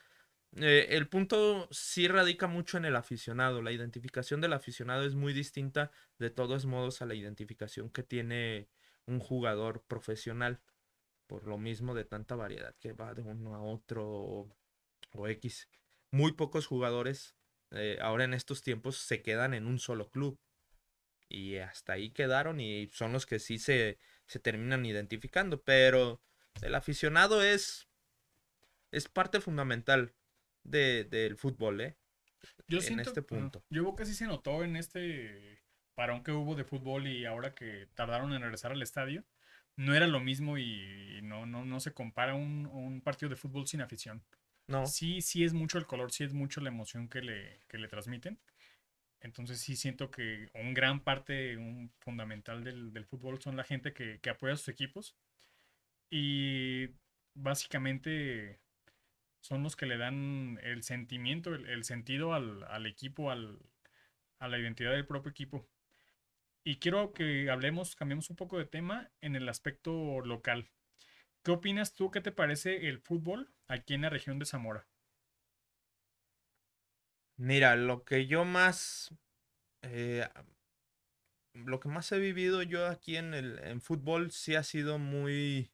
eh, el punto sí radica mucho en el aficionado. La identificación del aficionado es muy distinta de todos modos a la identificación que tiene un jugador profesional. Por lo mismo de tanta variedad que va de uno a otro o, X. Muy pocos jugadores eh, ahora en estos tiempos se quedan en un solo club. Y hasta ahí quedaron y son los que sí se, se terminan identificando. Pero el aficionado es, es parte fundamental de, del fútbol, ¿eh? Yo en este punto. Yo creo que sí se notó en este parón que hubo de fútbol y ahora que tardaron en regresar al estadio, no era lo mismo y no, no, no se compara un, un partido de fútbol sin afición. No. Sí, sí es mucho el color, sí es mucho la emoción que le, que le transmiten. Entonces sí siento que un gran parte, un fundamental del, del fútbol son la gente que, que apoya a sus equipos. Y básicamente son los que le dan el sentimiento, el, el sentido al, al equipo, al, a la identidad del propio equipo. Y quiero que hablemos, cambiemos un poco de tema en el aspecto local. ¿Qué opinas tú? ¿Qué te parece el fútbol aquí en la región de Zamora? Mira, lo que yo más. eh, lo que más he vivido yo aquí en el en fútbol sí ha sido muy.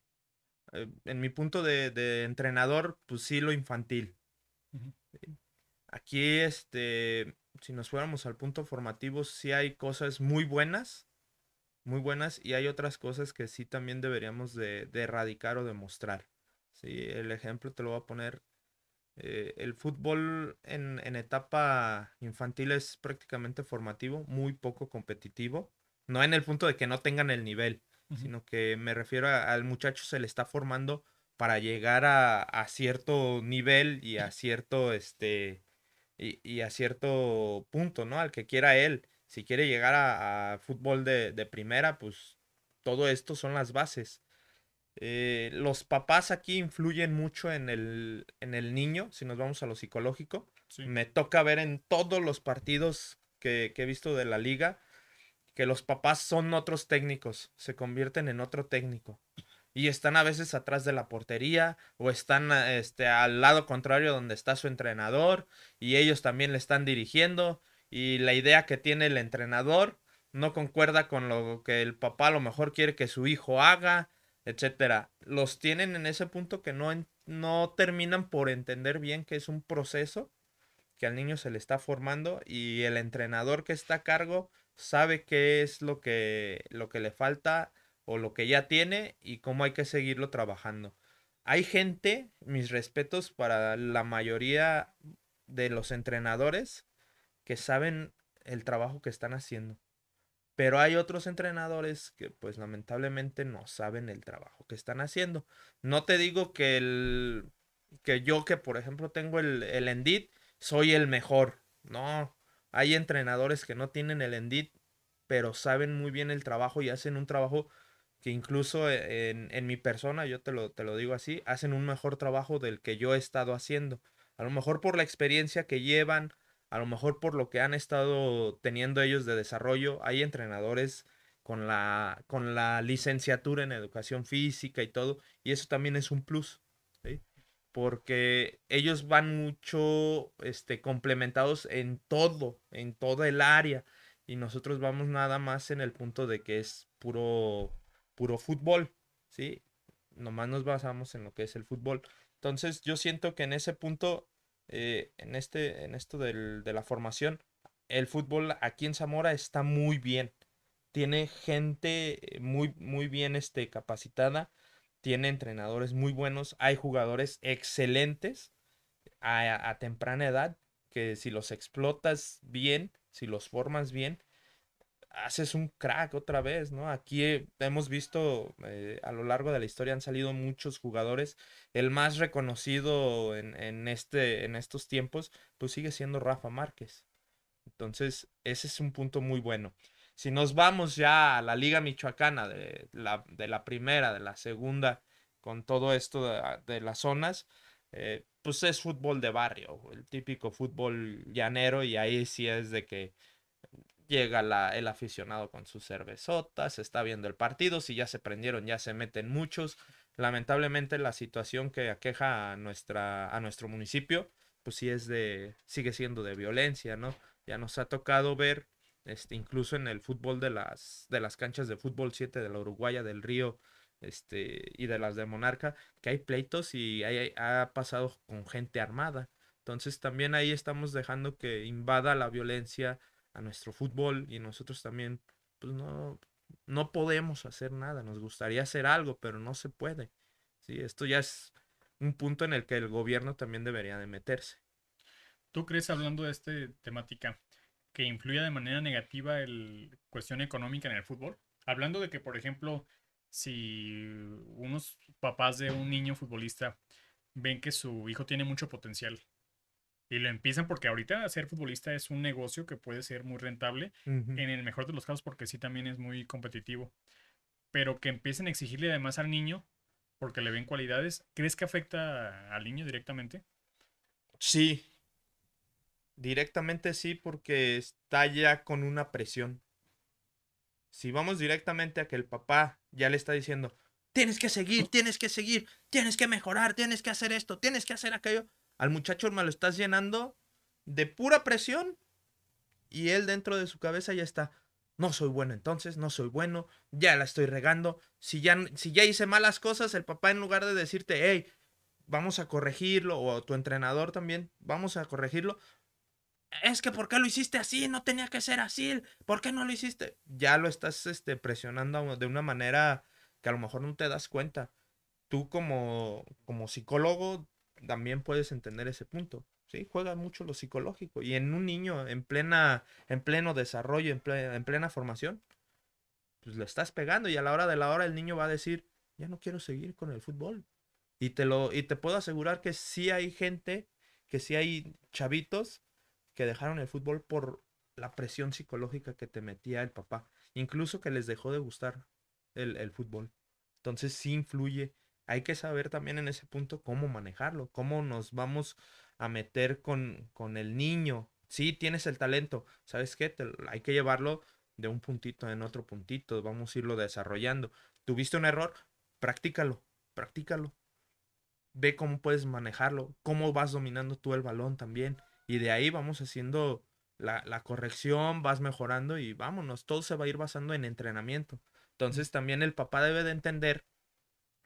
eh, en mi punto de, de entrenador, pues sí, lo infantil. Aquí, este, si nos fuéramos al punto formativo, sí hay cosas muy buenas, muy buenas, y hay otras cosas que sí también deberíamos de, de erradicar o demostrar. Sí, el ejemplo te lo voy a poner. eh, el fútbol en, en etapa infantil es prácticamente formativo, muy poco competitivo. No en el punto de que no tengan el nivel, sino que me refiero a- al muchacho se le está formando para llegar a, a cierto nivel y a cierto este y, y a cierto punto, ¿no? Al que quiera él. Si quiere llegar a, a fútbol de, de primera, pues todo esto son las bases. Eh, los papás aquí influyen mucho en el, en el niño, si nos vamos a lo psicológico. Sí. Me toca ver en todos los partidos que, que he visto de la liga que los papás son otros técnicos, se convierten en otro técnico. Y están a veces atrás de la portería o están este, al lado contrario donde está su entrenador y ellos también le están dirigiendo y la idea que tiene el entrenador no concuerda con lo que el papá a lo mejor quiere que su hijo haga, etcétera. Los tienen en ese punto que no, no terminan por entender bien que es un proceso que al niño se le está formando y el entrenador que está a cargo sabe qué es lo que, lo que le falta o lo que ya tiene y cómo hay que seguirlo trabajando. Hay gente, mis respetos para la mayoría de los entrenadores que saben el trabajo que están haciendo. Pero hay otros entrenadores que pues lamentablemente no saben el trabajo que están haciendo. No te digo que el que yo que por ejemplo tengo el, el Endit soy el mejor. No, hay entrenadores que no tienen el Endit, pero saben muy bien el trabajo y hacen un trabajo que incluso en, en mi persona, yo te lo, te lo digo así, hacen un mejor trabajo del que yo he estado haciendo. A lo mejor por la experiencia que llevan, a lo mejor por lo que han estado teniendo ellos de desarrollo. Hay entrenadores con la, con la licenciatura en educación física y todo, y eso también es un plus. Porque ellos van mucho este, complementados en todo, en toda el área, y nosotros vamos nada más en el punto de que es puro, puro fútbol, ¿sí? Nomás nos basamos en lo que es el fútbol. Entonces yo siento que en ese punto, eh, en, este, en esto del- de la formación, el fútbol aquí en Zamora está muy bien. Tiene gente eh, muy, muy bien este, capacitada, tiene entrenadores muy buenos, hay jugadores excelentes a, a temprana edad que si los explotas bien, si los formas bien, haces un crack otra vez, ¿no? Aquí eh, hemos visto eh, a lo largo de la historia han salido muchos jugadores. El más reconocido en, en este, en estos tiempos, pues sigue siendo Rafa Márquez. Entonces, ese es un punto muy bueno. Si nos vamos ya a la Liga Michoacana, de la, de la primera, de la segunda, con todo esto de, de las zonas, eh, pues es fútbol de barrio, el típico fútbol llanero, y ahí sí es de que llega la, el aficionado con sus cervezotas, está viendo el partido, si ya se prendieron, ya se meten muchos. Lamentablemente la situación que aqueja a, nuestra, a nuestro municipio, pues sí es de, sigue siendo de violencia, ¿no? Ya nos ha tocado ver, este, incluso en el fútbol de las, de las canchas de fútbol 7 de la Uruguaya, del Río, este, y de las de Monarca, que hay pleitos y hay, ha pasado con gente armada. Entonces también ahí estamos dejando que invada la violencia a nuestro fútbol y nosotros también, pues no, no podemos hacer nada. Nos gustaría hacer algo, pero no se puede. Sí, esto ya es un punto en el que el gobierno también debería de meterse. ¿Tú crees, hablando de esta temática, que influya de manera negativa el cuestión económica en el fútbol? Hablando de que, por ejemplo, si unos papás de un niño futbolista ven que su hijo tiene mucho potencial y lo empiezan porque ahorita ser futbolista es un negocio que puede ser muy rentable, en el mejor de los casos porque sí también es muy competitivo, pero que empiecen a exigirle además al niño porque le ven cualidades, ¿crees que afecta al niño directamente? Sí, directamente sí porque está ya con una presión. Si vamos directamente a que el papá ya le está diciendo, tienes que seguir, tienes que seguir, tienes que mejorar, tienes que hacer esto, tienes que hacer aquello, al muchacho me lo estás llenando de pura presión y él dentro de su cabeza ya está, no soy bueno entonces, no soy bueno, ya la estoy regando. Si ya, si ya hice malas cosas, el papá en lugar de decirte, hey, vamos a corregirlo, o tu entrenador también, vamos a corregirlo. Es que ¿por qué lo hiciste así? No tenía que ser así. ¿Por qué no lo hiciste? Ya lo estás este, presionando de una manera que a lo mejor no te das cuenta. Tú como, como psicólogo también puedes entender ese punto. ¿sí? Juega mucho lo psicológico. Y en un niño en, plena, en pleno desarrollo, en plena, en plena formación, pues lo estás pegando y a la hora de la hora el niño va a decir, ya no quiero seguir con el fútbol. Y te, lo, y te puedo asegurar que sí hay gente, que sí hay chavitos que dejaron el fútbol por la presión psicológica que te metía el papá. Incluso que les dejó de gustar el, el fútbol. Entonces sí influye hay que saber también en ese punto cómo manejarlo, cómo nos vamos a meter con, con el niño. Sí, tienes el talento, ¿sabes qué? hay que llevarlo de un puntito en otro puntito, vamos a irlo desarrollando. ¿Tuviste un error? Practícalo, practícalo. Ve cómo puedes manejarlo, cómo vas dominando tú el balón también. Y de ahí vamos haciendo la, la corrección, vas mejorando y vámonos, todo se va a ir basando en entrenamiento. Entonces también el papá debe de entender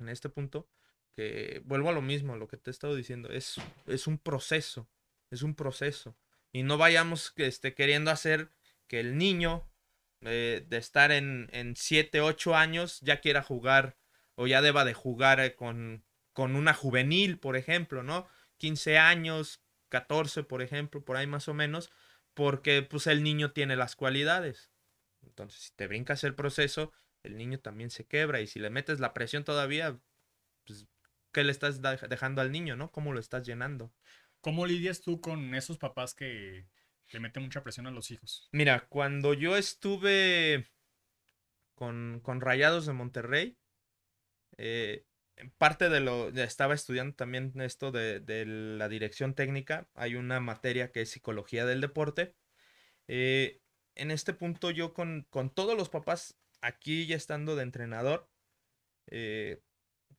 en este punto, que vuelvo a lo mismo, lo que te he estado diciendo, es, es un proceso, es un proceso. Y no vayamos este, queriendo hacer que el niño eh, de estar en, en 7, 8 años ya quiera jugar o ya deba de jugar eh, con, con una juvenil, por ejemplo, ¿no? 15 años, 14, por ejemplo, por ahí más o menos, porque pues el niño tiene las cualidades. Entonces, si te brincas el proceso, el niño también se quebra y si le metes la presión todavía, pues, ¿qué le estás dejando al niño, no? ¿Cómo lo estás llenando? ¿Cómo lidias tú con esos papás que le meten mucha presión a los hijos? Mira, cuando yo estuve con, con Rayados de Monterrey, eh, parte de lo, estaba estudiando también esto de, de, la dirección técnica, hay una materia que es psicología del deporte. Eh, en este punto yo con, con todos los papás aquí ya estando de entrenador, eh,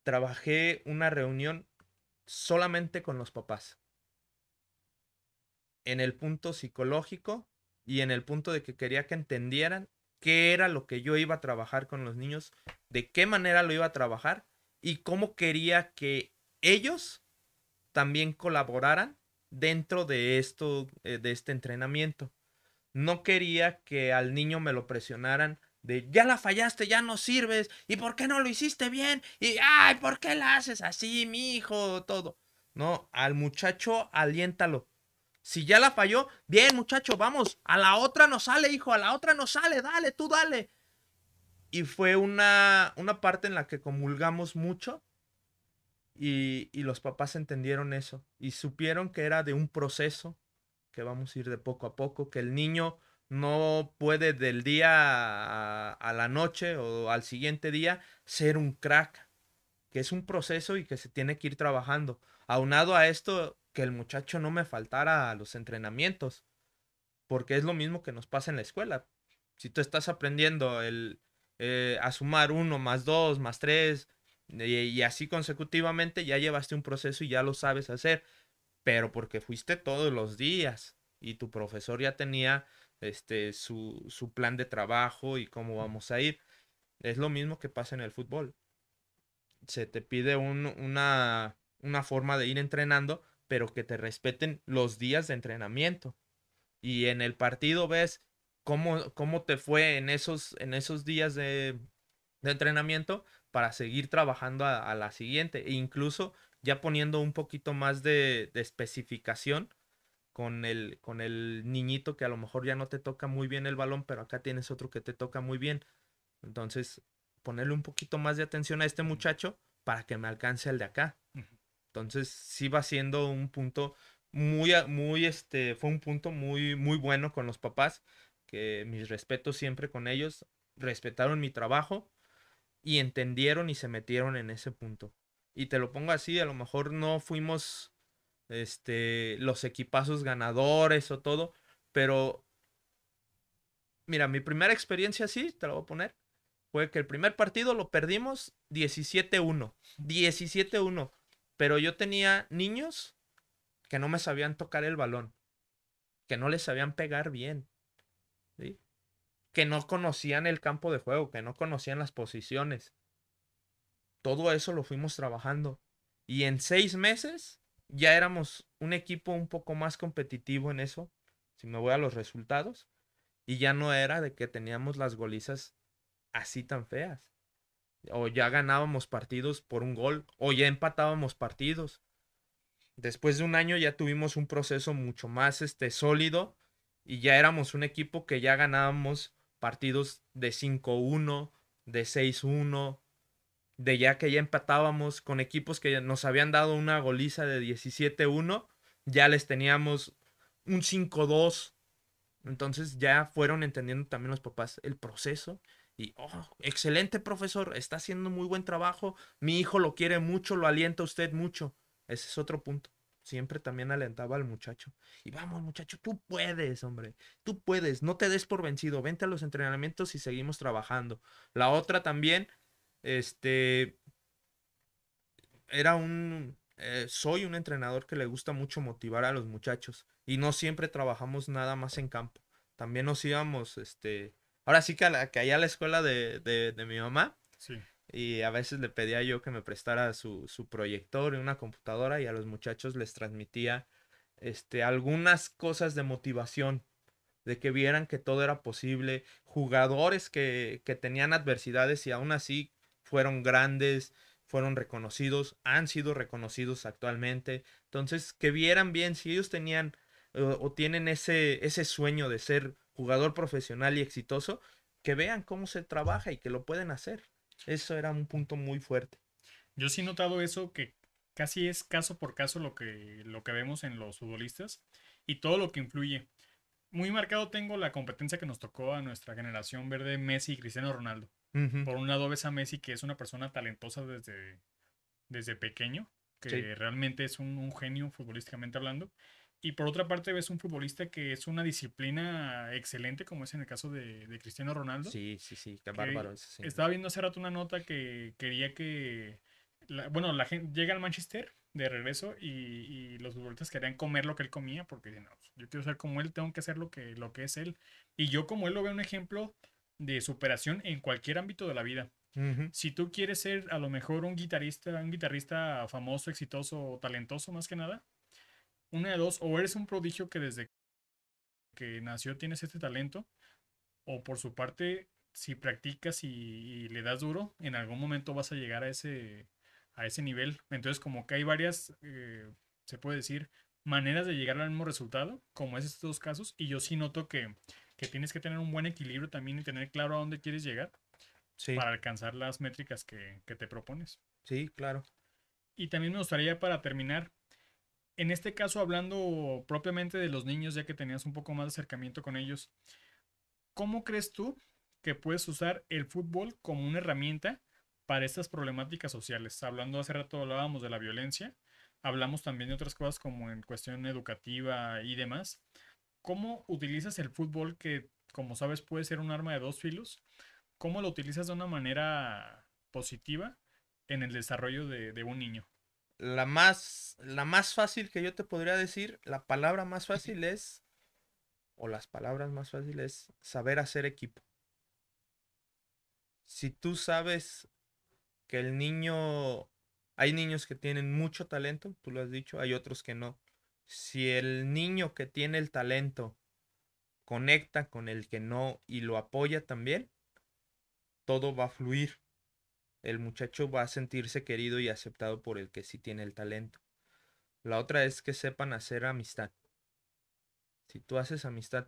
trabajé una reunión solamente con los papás. En el punto psicológico y en el punto de que quería que entendieran qué era lo que yo iba a trabajar con los niños, de qué manera lo iba a trabajar y cómo quería que ellos también colaboraran dentro de esto, eh, de este entrenamiento. No quería que al niño me lo presionaran de ya la fallaste, ya no sirves, y por qué no lo hiciste bien, y ay, ¿por qué la haces así, mi hijo? Todo. No, al muchacho aliéntalo. Si ya la falló, bien, muchacho, vamos, a la otra no sale, hijo, a la otra no sale, dale, tú dale. Y fue una, una parte en la que comulgamos mucho y, y los papás entendieron eso y supieron que era de un proceso, que vamos a ir de poco a poco, que el niño no puede del día a, la noche o al siguiente día ser un crack, que es un proceso y que se tiene que ir trabajando. Aunado a esto, que el muchacho no me faltara a los entrenamientos, porque es lo mismo que nos pasa en la escuela. Si tú estás aprendiendo el, eh, a sumar uno más dos más tres y, y así consecutivamente, ya llevaste un proceso y ya lo sabes hacer, pero porque fuiste todos los días y tu profesor ya tenía este, su, su plan de trabajo y cómo vamos a ir. Es lo mismo que pasa en el fútbol. Se te pide un, una, una forma de ir entrenando, pero que te respeten los días de entrenamiento. Y en el partido ves cómo, cómo te fue en esos, en esos días de, de entrenamiento para seguir trabajando a, la siguiente. E incluso ya poniendo un poquito más de, de especificación con el, con el niñito que a lo mejor ya no te toca muy bien el balón, pero acá tienes otro que te toca muy bien. Entonces, ponerle un poquito más de atención a este muchacho para que me alcance el de acá. Entonces, sí va siendo un punto muy, muy, este, fue un punto muy, muy bueno con los papás, que mis respetos siempre con ellos, respetaron mi trabajo y entendieron y se metieron en ese punto. Y te lo pongo así, a lo mejor no fuimos, este, los equipazos ganadores o todo, pero, mira, mi primera experiencia así, te lo voy a poner, fue que el primer partido lo perdimos 17-1, 17-1, pero yo tenía niños que no me sabían tocar el balón, que no les sabían pegar bien, que no conocían el campo de juego, que no conocían las posiciones. Todo eso lo fuimos trabajando. Y en seis meses ya éramos un equipo un poco más competitivo en eso, si me voy a los resultados. Y ya no era de que teníamos las golizas así tan feas. O ya ganábamos partidos por un gol, o ya empatábamos partidos. Después de un año ya tuvimos un proceso mucho más este, sólido y ya éramos un equipo que ya ganábamos partidos de 5-1, de 6-1, de ya que ya empatábamos con equipos que nos habían dado una goliza de 17-1, ya les teníamos un 5-2. Entonces ya fueron entendiendo también los papás el proceso y, oh, excelente profesor, está haciendo muy buen trabajo, mi hijo lo quiere mucho, lo alienta usted mucho. Ese es otro punto. Siempre también alentaba al muchacho. Y vamos, muchacho, tú puedes, hombre. Tú puedes. No te des por vencido. Vente a los entrenamientos y seguimos trabajando. La otra también, este, era un, eh, soy un entrenador que le gusta mucho motivar a los muchachos. Y no siempre trabajamos nada más en campo. También nos íbamos, este, ahora sí que, a que allá a la escuela de, de, de mi mamá. Sí y a veces le pedía yo que me prestara su, su, proyector y una computadora y a los muchachos les transmitía este, algunas cosas de motivación, de que vieran que todo era posible, jugadores que, que tenían adversidades y aún así fueron grandes, fueron reconocidos, han sido reconocidos actualmente, entonces que vieran bien si ellos tenían o tienen ese, ese sueño de ser jugador profesional y exitoso, que vean cómo se trabaja y que lo pueden hacer. Eso era un punto muy fuerte. Yo sí he notado eso que casi es caso por caso lo que, lo que vemos en los futbolistas y todo lo que influye. Muy marcado tengo la competencia que nos tocó a nuestra generación verde Messi y Cristiano Ronaldo. Por un lado ves a Messi que es una persona talentosa desde, desde pequeño, que realmente es un, un genio futbolísticamente hablando. Y por otra parte ves un futbolista que es una disciplina excelente, como es en el caso de, Cristiano Ronaldo. Sí, sí, sí, qué bárbaro. Estaba viendo hace rato una nota que quería que, bueno, la gente llega al Manchester de regreso y, los futbolistas querían comer lo que él comía porque no, pues, yo quiero ser como él, tengo que hacer lo que, lo que es él. Y yo como él lo veo un ejemplo de superación en cualquier ámbito de la vida. Si tú quieres ser a lo mejor un guitarrista, un guitarrista famoso, exitoso o talentoso más que nada, una de dos, o eres un prodigio que desde que nació tienes este talento, o por su parte, si practicas y, le das duro, en algún momento vas a llegar a ese, a ese nivel. Entonces, como que hay varias, eh, se puede decir, maneras de llegar al mismo resultado, como es estos dos casos, y yo sí noto que, que tienes que tener un buen equilibrio también y tener claro a dónde quieres llegar para alcanzar las métricas que, que te propones. Sí, claro. Y también me gustaría para terminar en este caso, hablando propiamente de los niños, ya que tenías un poco más de acercamiento con ellos, ¿cómo crees tú que puedes usar el fútbol como una herramienta para estas problemáticas sociales? Hablando hace rato hablábamos de la violencia, hablamos también de otras cosas como en cuestión educativa y demás. ¿Cómo utilizas el fútbol que, como sabes, puede ser un arma de dos filos? ¿Cómo lo utilizas de una manera positiva en el desarrollo de un niño? la más, la más fácil que yo te podría decir, la palabra más fácil es, o las palabras más fáciles es saber hacer equipo. Si tú sabes que el niño, hay niños que tienen mucho talento, tú lo has dicho, hay otros que no. Si el niño que tiene el talento conecta con el que no y lo apoya también, todo va a fluir el muchacho va a sentirse querido y aceptado por el que sí tiene el talento. La otra es que sepan hacer amistad. Si tú haces amistad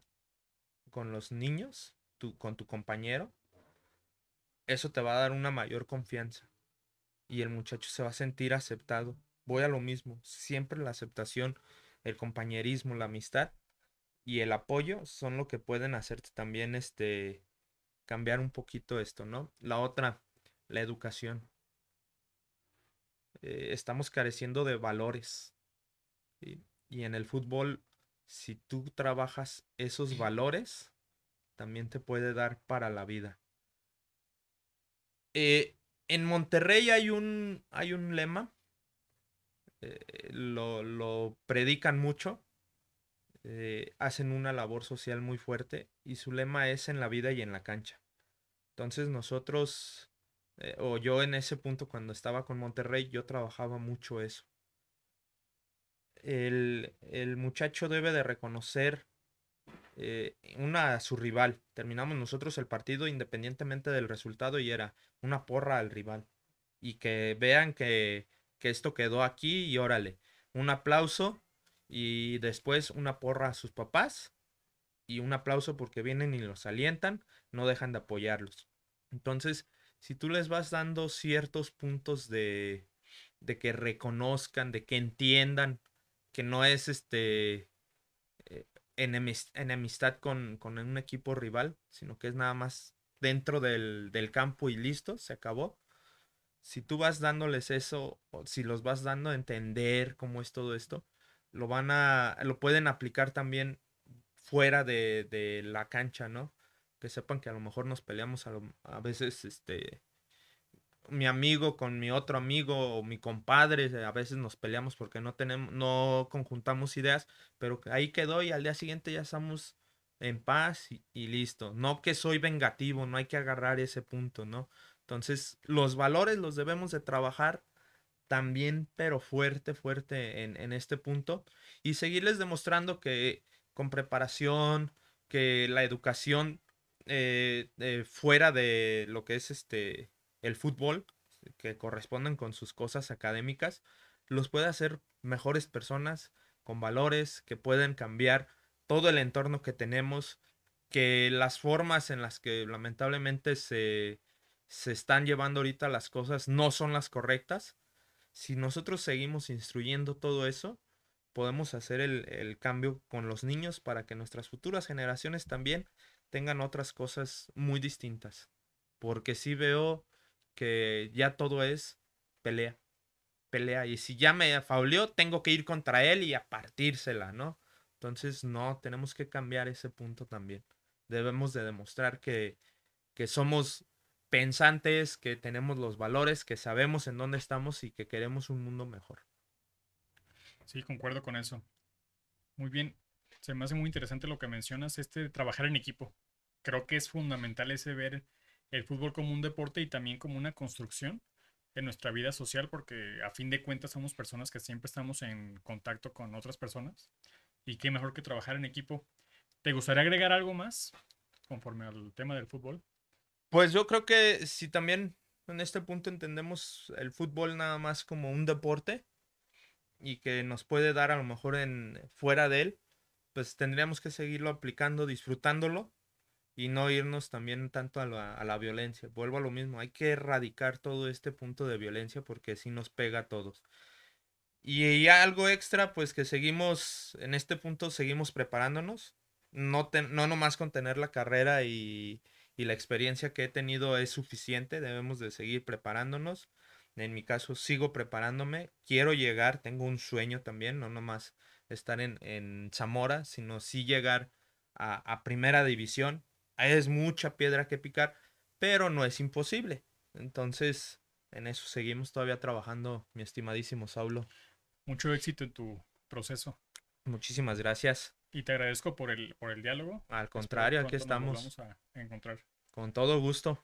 con los niños, tú, con tu compañero, eso te va a dar una mayor confianza y el muchacho se va a sentir aceptado. Voy a lo mismo, siempre la aceptación, el compañerismo, la amistad y el apoyo son lo que pueden hacerte también este cambiar un poquito esto, ¿no? La otra, la educación. Eh, estamos careciendo de valores. Y en el fútbol, si tú trabajas esos valores, también te puede dar para la vida. Eh, en Monterrey hay un, hay un lema, eh, lo, predican mucho, eh, hacen una labor social muy fuerte y su lema es en la vida y en la cancha. Entonces nosotros, o yo en ese punto cuando estaba con Monterrey, yo trabajaba mucho eso. El, el muchacho debe de reconocer eh, una a su rival. Terminamos nosotros el partido independientemente del resultado y era una porra al rival. Y que vean que, que esto quedó aquí y órale. Un aplauso y después una porra a sus papás y un aplauso porque vienen y los alientan, no dejan de apoyarlos. Entonces, si tú les vas dando ciertos puntos de, de que reconozcan, de que entiendan que no es este enemistad con, con, un equipo rival, sino que es nada más dentro del, del, campo y listo, se acabó. Si tú vas dándoles eso, si los vas dando a entender cómo es todo esto, lo van a, lo pueden aplicar también fuera de, de la cancha, ¿no? Que sepan que a lo mejor nos peleamos a, a veces, este, mi amigo con mi otro amigo o mi compadre, a veces nos peleamos porque no tenemos, no conjuntamos ideas, pero ahí quedó y al día siguiente ya estamos en paz y, listo. No que soy vengativo, no hay que agarrar ese punto, ¿no? Entonces, los valores los debemos de trabajar también, pero fuerte, fuerte en, en este punto y seguirles demostrando que con preparación, que la educación eh, eh, fuera de lo que es este el fútbol, que corresponden con sus cosas académicas, los puede hacer mejores personas, con valores, que pueden cambiar todo el entorno que tenemos, que las formas en las que lamentablemente se, se están llevando ahorita las cosas no son las correctas. Si nosotros seguimos instruyendo todo eso, podemos hacer el, el, cambio con los niños para que nuestras futuras generaciones también tengan otras cosas muy distintas. Porque sí veo que ya todo es pelea, pelea. Y si ya me fauleó, tengo que ir contra él y a partírsela, ¿no? Entonces, no, tenemos que cambiar ese punto también. Debemos de demostrar que, que somos pensantes, que tenemos los valores, que sabemos en dónde estamos y que queremos un mundo mejor. Sí, concuerdo con eso. Muy bien. Se me hace muy interesante lo que mencionas, este de trabajar en equipo. Creo que es fundamental ese ver el fútbol como un deporte y también como una construcción en nuestra vida social, porque a fin de cuentas somos personas que siempre estamos en contacto con otras personas. Y qué mejor que trabajar en equipo. ¿Te gustaría agregar algo más conforme al tema del fútbol? Pues yo creo que si también en este punto entendemos el fútbol nada más como un deporte y que nos puede dar a lo mejor en fuera de él, pues tendríamos que seguirlo aplicando, disfrutándolo y no irnos también tanto a la, violencia. Vuelvo a lo mismo, hay que erradicar todo este punto de violencia porque si nos pega a todos. Y algo extra, pues que seguimos, en este punto seguimos preparándonos, no, no nomás con tener la carrera y, y la experiencia que he tenido es suficiente, debemos de seguir preparándonos. En mi caso sigo preparándome, quiero llegar, tengo un sueño también, no nomás estar en, en Zamora, sino sí llegar a, a primera división, es mucha piedra que picar, pero no es imposible. Entonces, en eso seguimos todavía trabajando, mi estimadísimo Saulo. Mucho éxito en tu proceso. Muchísimas gracias. Y te agradezco por el, por el diálogo. Al contrario, aquí estamos. vamos a encontrar. Con todo gusto.